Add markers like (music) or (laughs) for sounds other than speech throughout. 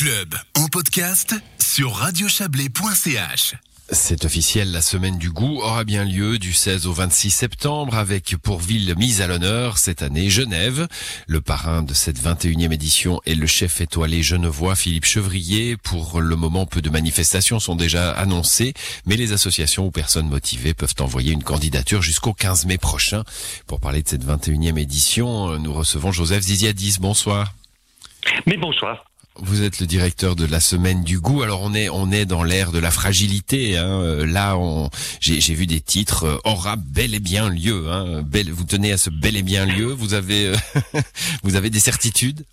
club en podcast sur radiochablais.ch. C'est officiel, la semaine du goût aura bien lieu du 16 au 26 septembre avec pour ville mise à l'honneur cette année Genève. Le parrain de cette 21e édition est le chef étoilé genevois Philippe Chevrier. Pour le moment, peu de manifestations sont déjà annoncées, mais les associations ou personnes motivées peuvent envoyer une candidature jusqu'au 15 mai prochain. Pour parler de cette 21e édition, nous recevons Joseph Ziziadis. Bonsoir. Mais bonsoir. Vous êtes le directeur de la semaine du goût. Alors on est on est dans l'ère de la fragilité. Hein. Euh, là, j'ai vu des titres euh, aura bel et bien lieu. Hein. Vous tenez à ce bel et bien lieu. Vous avez euh, (laughs) vous avez des certitudes?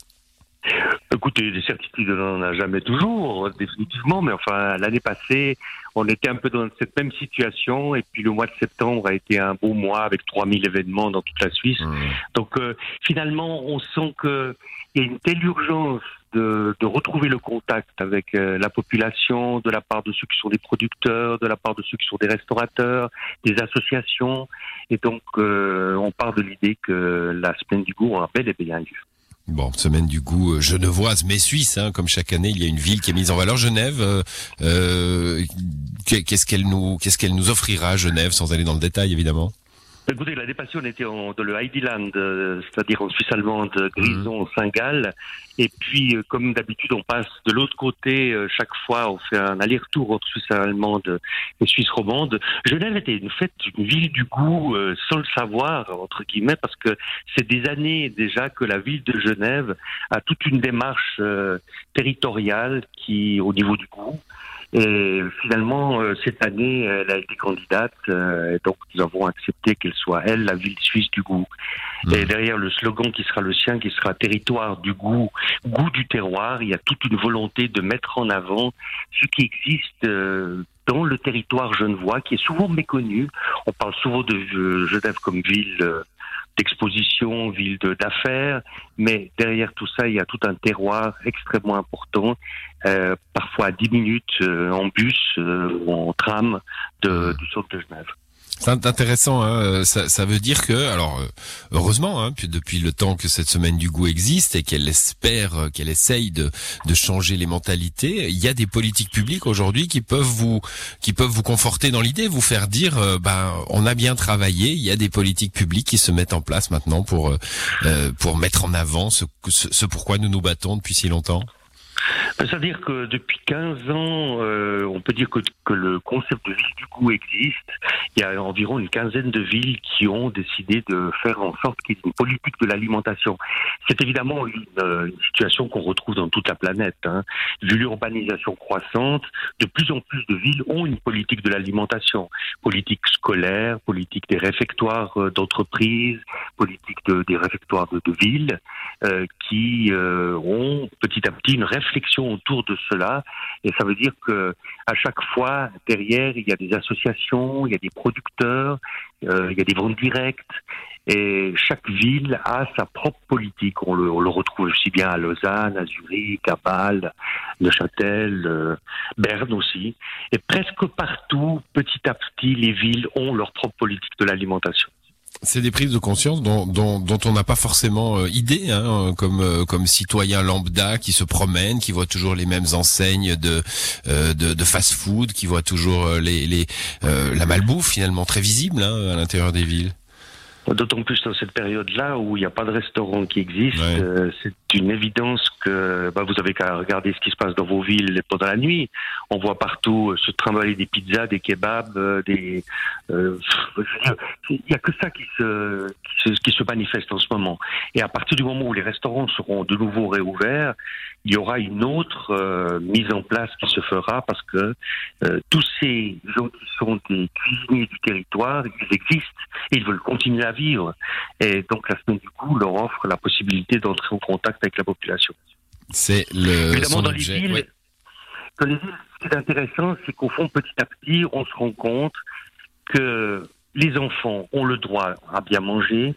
Écoutez, des certitudes, on n'en a jamais toujours, définitivement, mais enfin, l'année passée, on était un peu dans cette même situation, et puis le mois de septembre a été un beau mois avec 3000 événements dans toute la Suisse. Mmh. Donc, finalement, on sent qu'il y a une telle urgence de, retrouver le contact avec euh, la population, de la part de ceux qui sont des producteurs, de la part de ceux qui sont des restaurateurs, des associations. Et donc, euh, on part de l'idée que la semaine du goût aura bel et bien lieu. Bon, semaine du goût euh, genevoise, mais suisse, hein, comme chaque année, il y a une ville qui est mise en valeur, Genève. qu'est-ce qu'elle nous, qu'est-ce qu'elle nous offrira, Genève, sans aller dans le détail, évidemment? Écoutez, la dépassion était en, dans le Heideland, euh, c'est-à-dire en Suisse allemande, Grison, mmh. Saint-Gall. Et puis, euh, comme d'habitude, on passe de l'autre côté. Euh, chaque fois, on fait un aller-retour entre Suisse allemande et Suisse romande. Genève était une fête, une ville du goût, sans le savoir, entre guillemets, parce que c'est des années déjà que la ville de Genève a toute une démarche territoriale qui, au niveau du goût, et finalement, euh, cette année, elle a été candidate, euh, et donc nous avons accepté qu'elle soit, elle, la ville suisse du goût. Mmh. Et derrière le slogan qui sera le sien, qui sera territoire du goût, goût du terroir, il y a toute une volonté de mettre en avant ce qui existe euh, dans le territoire genevois, qui est souvent méconnu. On parle souvent de Genève comme ville d'exposition, ville d'affaires, mais derrière tout ça, il y a tout un terroir extrêmement important, euh, parfois à 10 minutes euh, en bus euh, ou en tram de, du centre de Genève. C'est intéressant. Hein euh, ça, ça, veut dire que, alors euh, heureusement, hein, puis depuis le temps que cette semaine du goût existe et qu'elle espère, euh, qu'elle essaye de, de changer les mentalités, il y a des politiques publiques aujourd'hui qui peuvent vous qui peuvent vous conforter dans l'idée, vous faire dire, ben on a bien travaillé. Il y a des politiques publiques qui se mettent en place maintenant pour pour mettre en avant ce, ce, ce pourquoi nous nous battons depuis si longtemps. C'est-à-dire que depuis 15 ans, euh, on peut dire que, que, le concept de ville du goût existe. Il y a environ une quinzaine de villes qui ont décidé de faire en sorte qu'il y ait une politique de l'alimentation. C'est évidemment une, une situation qu'on retrouve dans toute la planète. Hein. Vu l'urbanisation croissante, de plus en plus de villes ont une politique de l'alimentation. Politique scolaire, politique des réfectoires euh, d'entreprises, politique de, des réfectoires de, de villes, euh, qui euh, ont petit à petit une réflexion autour de cela. Et ça veut dire que à chaque fois, derrière, il y a des associations, il y a des producteurs, euh, il y a des ventes directes. Et chaque ville a sa propre politique. On le, on le retrouve aussi bien à Lausanne, à Zurich, à Bâle, Neuchâtel, Berne aussi. Et presque partout, petit à petit, les villes ont leur propre politique de l'alimentation c'est des prises de conscience dont, on n'a pas forcément euh, idée, hein, comme euh, comme citoyen lambda qui se promène, qui voit toujours les mêmes enseignes de euh, fast-food, qui voit toujours la malbouffe finalement très visible hein, à l'intérieur des villes. D'autant plus dans cette période-là où il n'y a pas de restaurant qui existe, euh, c'est une évidence que bah, vous avez qu'à regarder ce qui se passe dans vos villes pendant la nuit. On voit partout euh, se trimballer des pizzas, des kebabs, euh, des. Il n'y a que ça qui se, qui se, qui se manifeste en ce moment. Et à partir du moment où les restaurants seront de nouveau réouverts, il y aura une autre mise en place qui se fera parce que tous ces gens qui sont des cuisiniers du territoire, ils existent et ils veulent continuer à vivre. Et donc la semaine du coup leur offre la possibilité d'entrer en contact avec la population. C'est le Évidemment, dans les villes, dans les villes, ce qui est intéressant, c'est qu'au fond, petit à petit, on se rend compte que les enfants ont le droit à bien manger,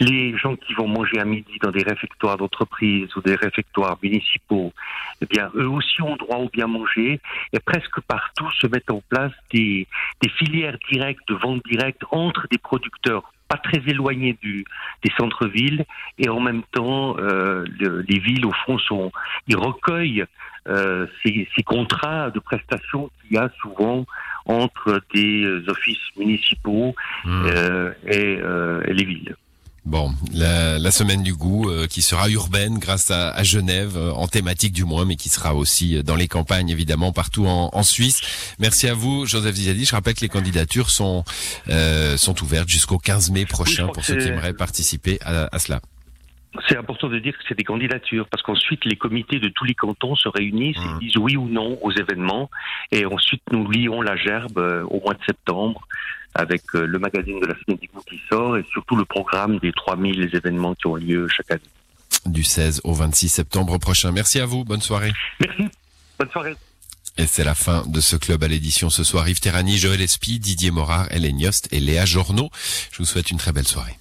les gens qui vont manger à midi dans des réfectoires d'entreprise ou des réfectoires municipaux, eh bien, eux aussi ont droit au bien manger. Et presque partout se mettent en place des, des filières directes de vente directe entre des producteurs pas très éloignées du, des centres-villes, et en même temps, euh, les villes, au fond, sont, ils recueillent euh, ces, ces, contrats de prestations qu'il y a souvent entre des offices municipaux mmh. euh, et, euh, et les villes. Bon, la, la, semaine du goût euh, qui sera urbaine grâce à, à Genève, euh, en thématique du moins, mais qui sera aussi euh, dans les campagnes évidemment partout en, en Suisse. Merci à vous, Joseph Zizadi. Je rappelle que les candidatures sont sont ouvertes jusqu'au 15 mai prochain pour ceux qui aimeraient participer à, à cela. C'est important de dire que c'est des candidatures parce qu'ensuite les comités de tous les cantons se réunissent et mmh. disent oui ou non aux événements et ensuite nous lions la gerbe au mois de septembre avec euh, le magazine de la semaine du qui sort et surtout le programme des 3000 événements qui ont lieu chaque année. Du 16 au 26 septembre prochain. Merci à vous. Bonne soirée. Merci. Bonne soirée. Et c'est la fin de ce club à l'édition ce soir. Yves Terrani, Joël Espy, Didier Morard, Hélène Yost et Léa Journeau. Je vous souhaite une très belle soirée.